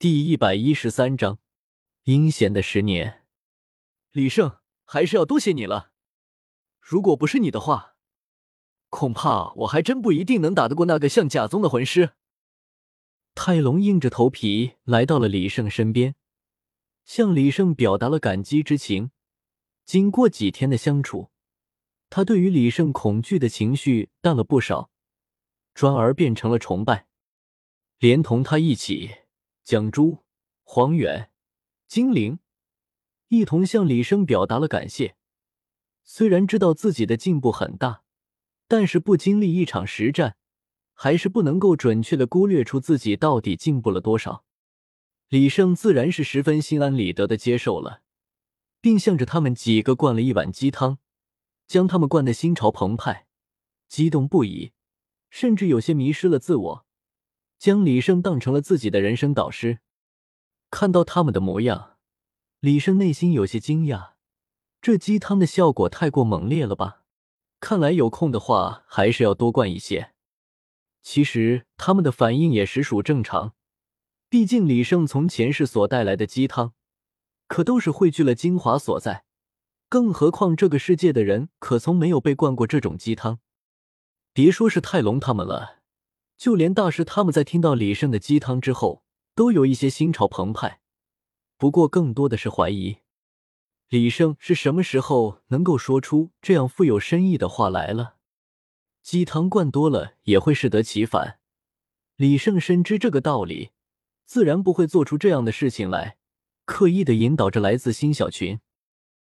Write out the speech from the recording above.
第一百一十三章阴险的十年。李胜，还是要多谢你了。如果不是你的话，恐怕我还真不一定能打得过那个像假宗的魂师。泰隆硬着头皮来到了李胜身边，向李胜表达了感激之情。经过几天的相处，他对于李胜恐惧的情绪淡了不少，转而变成了崇拜，连同他一起。蒋珠、黄远、金灵一同向李生表达了感谢。虽然知道自己的进步很大，但是不经历一场实战，还是不能够准确的估略出自己到底进步了多少。李胜自然是十分心安理得的接受了，并向着他们几个灌了一碗鸡汤，将他们灌得心潮澎湃，激动不已，甚至有些迷失了自我。将李胜当成了自己的人生导师，看到他们的模样，李胜内心有些惊讶。这鸡汤的效果太过猛烈了吧？看来有空的话还是要多灌一些。其实他们的反应也实属正常，毕竟李胜从前世所带来的鸡汤，可都是汇聚了精华所在。更何况这个世界的人可从没有被灌过这种鸡汤，别说是泰隆他们了。就连大师他们在听到李胜的鸡汤之后，都有一些心潮澎湃，不过更多的是怀疑，李胜是什么时候能够说出这样富有深意的话来了？鸡汤灌多了也会适得其反，李胜深知这个道理，自然不会做出这样的事情来，刻意的引导着来自新小群。